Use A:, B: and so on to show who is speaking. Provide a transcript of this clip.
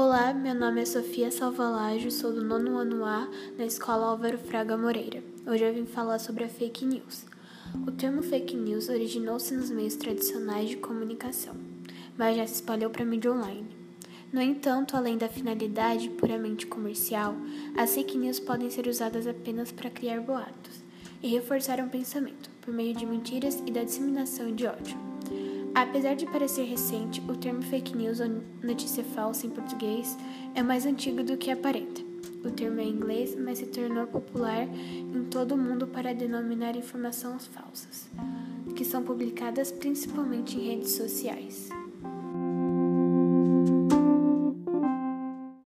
A: Olá, meu nome é Sofia Salvalajo, sou do nono ano A na Escola Álvaro Fraga Moreira. Hoje eu vim falar sobre a fake news. O termo fake news originou-se nos meios tradicionais de comunicação, mas já se espalhou para a mídia online. No entanto, além da finalidade puramente comercial, as fake news podem ser usadas apenas para criar boatos e reforçar um pensamento por meio de mentiras e da disseminação de ódio. Apesar de parecer recente, o termo fake news ou notícia falsa em português é mais antigo do que aparenta. O termo é inglês, mas se tornou popular em todo o mundo para denominar informações falsas, que são publicadas principalmente em redes sociais.